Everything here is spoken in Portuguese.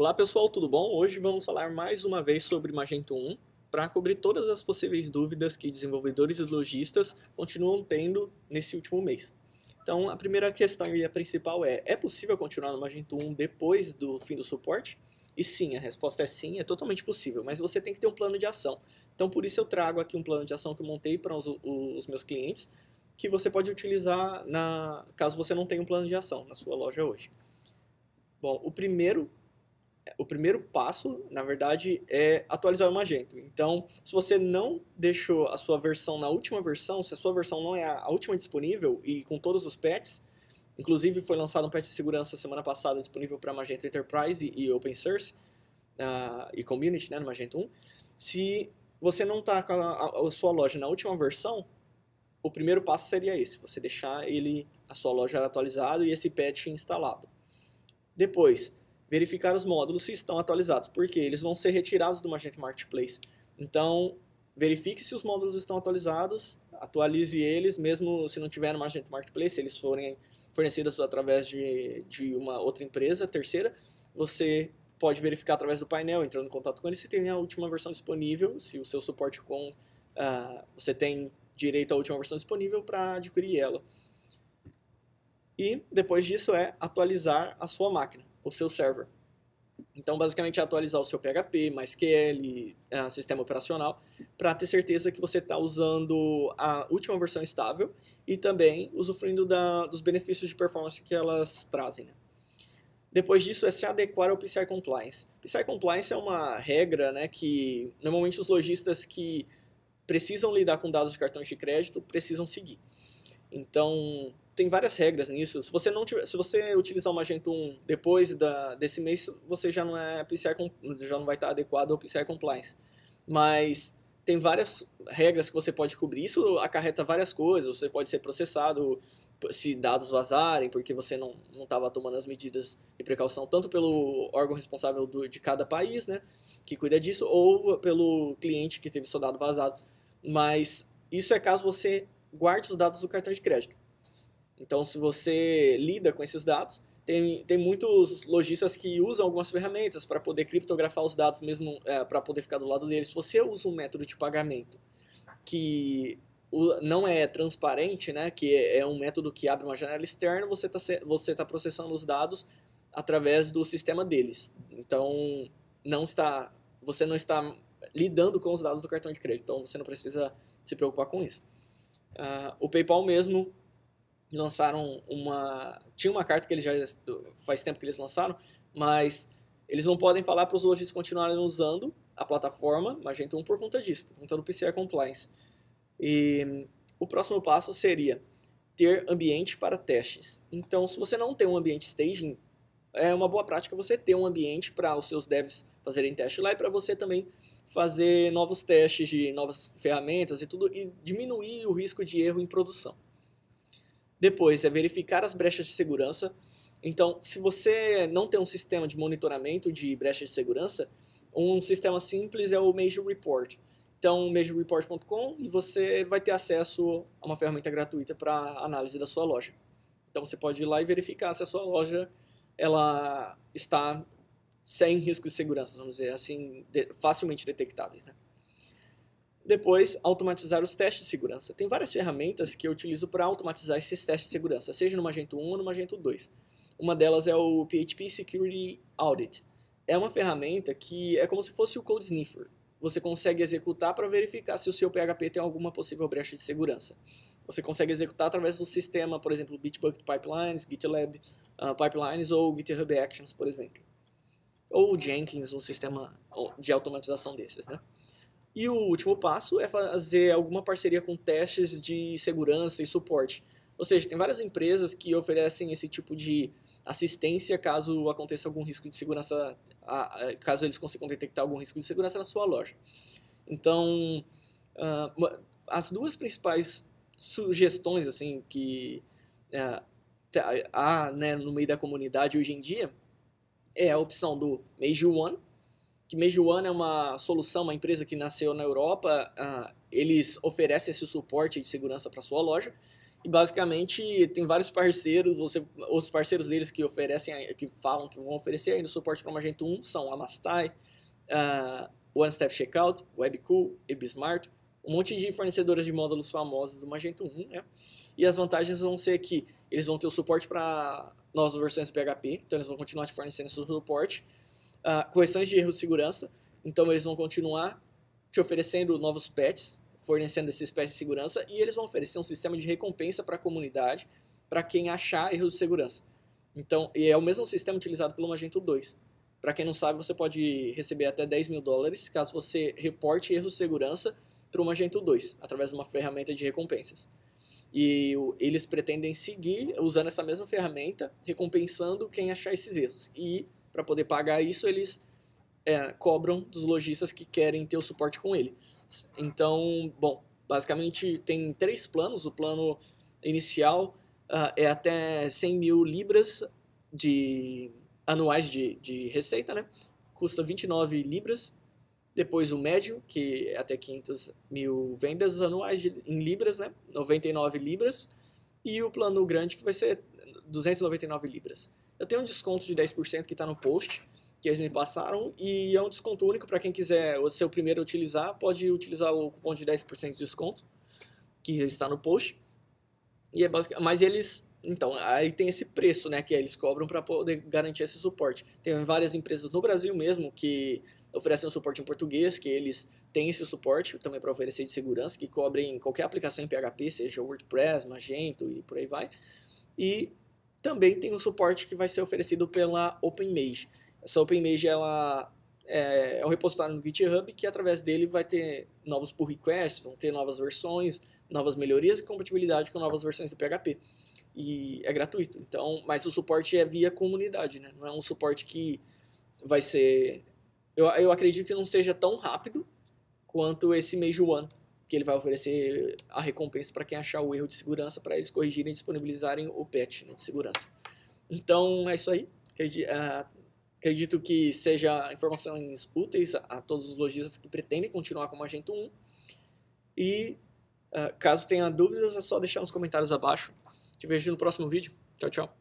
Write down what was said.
Olá pessoal, tudo bom? Hoje vamos falar mais uma vez sobre Magento 1 para cobrir todas as possíveis dúvidas que desenvolvedores e lojistas continuam tendo nesse último mês. Então, a primeira questão e a principal é: é possível continuar no Magento 1 depois do fim do suporte? E sim, a resposta é sim, é totalmente possível, mas você tem que ter um plano de ação. Então, por isso eu trago aqui um plano de ação que eu montei para os, os meus clientes, que você pode utilizar na caso você não tenha um plano de ação na sua loja hoje. Bom, o primeiro o primeiro passo, na verdade, é atualizar o Magento. Então, se você não deixou a sua versão na última versão, se a sua versão não é a última disponível e com todos os patches, inclusive foi lançado um patch de segurança semana passada disponível para Magento Enterprise e, Open Source uh, e Community, né, no Magento 1. Se você não está com a, a sua loja na última versão, o primeiro passo seria esse, você deixar ele, a sua loja atualizado e esse patch instalado. Depois, verificar os módulos se estão atualizados, porque eles vão ser retirados do Magento Marketplace. Então, verifique se os módulos estão atualizados, atualize eles, mesmo se não tiver no Magento Marketplace, se eles forem fornecidos através de, de uma outra empresa, terceira, você pode verificar através do painel, entrando em contato com ele, se tem a última versão disponível, se o seu suporte com... Uh, você tem direito à última versão disponível para adquirir ela. E depois disso é atualizar a sua máquina o seu server. Então, basicamente, é atualizar o seu PHP, MySQL, uh, sistema operacional, para ter certeza que você está usando a última versão estável e também usufruindo da, dos benefícios de performance que elas trazem. Né? Depois disso, é se adequar ao PCI Compliance. PCI Compliance é uma regra né, que normalmente os lojistas que precisam lidar com dados de cartões de crédito precisam seguir. Então, tem várias regras nisso. Se você não tiver, se você utilizar o Magento 1 depois da, desse mês, você já não é PCI já não vai estar adequado ao PCI compliance. Mas tem várias regras que você pode cobrir. Isso acarreta várias coisas. Você pode ser processado se dados vazarem, porque você não estava tomando as medidas de precaução, tanto pelo órgão responsável do, de cada país, né, que cuida disso, ou pelo cliente que teve seu dado vazado. Mas isso é caso você guarde os dados do cartão de crédito. Então, se você lida com esses dados, tem, tem muitos lojistas que usam algumas ferramentas para poder criptografar os dados mesmo é, para poder ficar do lado deles. Se você usa um método de pagamento que não é transparente, né, que é, é um método que abre uma janela externa, você está você tá processando os dados através do sistema deles. Então, não está, você não está lidando com os dados do cartão de crédito, então você não precisa se preocupar com isso. Uh, o PayPal mesmo lançaram uma. Tinha uma carta que eles já. faz tempo que eles lançaram, mas eles não podem falar para os lojistas continuarem usando a plataforma Magento 1 por conta disso, por conta do PCI Compliance. E o próximo passo seria ter ambiente para testes. Então, se você não tem um ambiente staging, é uma boa prática você ter um ambiente para os seus devs fazerem teste lá e para você também fazer novos testes de novas ferramentas e tudo e diminuir o risco de erro em produção. Depois é verificar as brechas de segurança. Então, se você não tem um sistema de monitoramento de brechas de segurança, um sistema simples é o Major Report. Então, majorreport.com e você vai ter acesso a uma ferramenta gratuita para análise da sua loja. Então, você pode ir lá e verificar se a sua loja ela está sem risco de segurança, vamos dizer assim, facilmente detectáveis. Né? Depois, automatizar os testes de segurança. Tem várias ferramentas que eu utilizo para automatizar esses testes de segurança, seja no Magento 1 ou no Magento 2. Uma delas é o PHP Security Audit. É uma ferramenta que é como se fosse o Code Sniffer. Você consegue executar para verificar se o seu PHP tem alguma possível brecha de segurança. Você consegue executar através do sistema, por exemplo, Bitbucket Pipelines, GitLab uh, Pipelines ou GitHub Actions, por exemplo. Ou Jenkins, um sistema de automatização desses, né? E o último passo é fazer alguma parceria com testes de segurança e suporte. Ou seja, tem várias empresas que oferecem esse tipo de assistência caso aconteça algum risco de segurança, caso eles consigam detectar algum risco de segurança na sua loja. Então, as duas principais sugestões assim que há né, no meio da comunidade hoje em dia é a opção do Major One, que Mejuan é uma solução, uma empresa que nasceu na Europa, uh, eles oferecem esse suporte de segurança para sua loja, E basicamente tem vários parceiros, você, os parceiros deles que oferecem, que falam que vão oferecer ainda suporte para Magento 1 são a Mastai, uh, One Step Checkout, Webcool, EBSmart, um monte de fornecedoras de módulos famosos do Magento 1, né? E as vantagens vão ser que eles vão ter o suporte para novas versões do PHP, então eles vão continuar te fornecendo esse suporte. Uh, correções de erros de segurança, então eles vão continuar te oferecendo novos patches, fornecendo esses patches de segurança, e eles vão oferecer um sistema de recompensa para a comunidade, para quem achar erros de segurança. Então, e é o mesmo sistema utilizado pelo Magento 2. Para quem não sabe, você pode receber até 10 mil dólares caso você reporte erros de segurança para o Magento 2, através de uma ferramenta de recompensas. E eles pretendem seguir usando essa mesma ferramenta, recompensando quem achar esses erros. E para poder pagar isso, eles é, cobram dos lojistas que querem ter o suporte com ele. Então, bom, basicamente tem três planos. O plano inicial uh, é até 100 mil libras de anuais de, de receita, né? Custa 29 libras. Depois o médio, que é até 500 mil vendas anuais de, em libras, né? 99 libras. E o plano grande, que vai ser 299 libras. Eu tenho um desconto de 10% que está no post, que eles me passaram, e é um desconto único para quem quiser ser o primeiro a utilizar, pode utilizar o cupom de 10% de desconto, que está no post. E é basic... Mas eles então, aí tem esse preço, né, que eles cobram para poder garantir esse suporte. Tem várias empresas no Brasil mesmo que oferecem um suporte em português, que eles têm esse suporte também para oferecer de segurança, que cobrem qualquer aplicação em PHP, seja WordPress, Magento e por aí vai. E também tem um suporte que vai ser oferecido pela OpenMage. Essa OpenMage ela é, é um repositório no GitHub que através dele vai ter novos pull requests, vão ter novas versões, novas melhorias e compatibilidade com novas versões do PHP e é gratuito. Então, mas o suporte é via comunidade, né? Não é um suporte que vai ser eu, eu acredito que não seja tão rápido quanto esse Mage One, que ele vai oferecer a recompensa para quem achar o erro de segurança para eles corrigirem e disponibilizarem o patch né, de segurança. Então, é isso aí. Acredito, uh, ah, acredito que seja informações úteis a, a, todos os lojistas que pretendem continuar com o Magento 1. E uh, caso tenha dúvidas, é só deixar nos comentários abaixo te vejo no próximo vídeo. Tchau, tchau.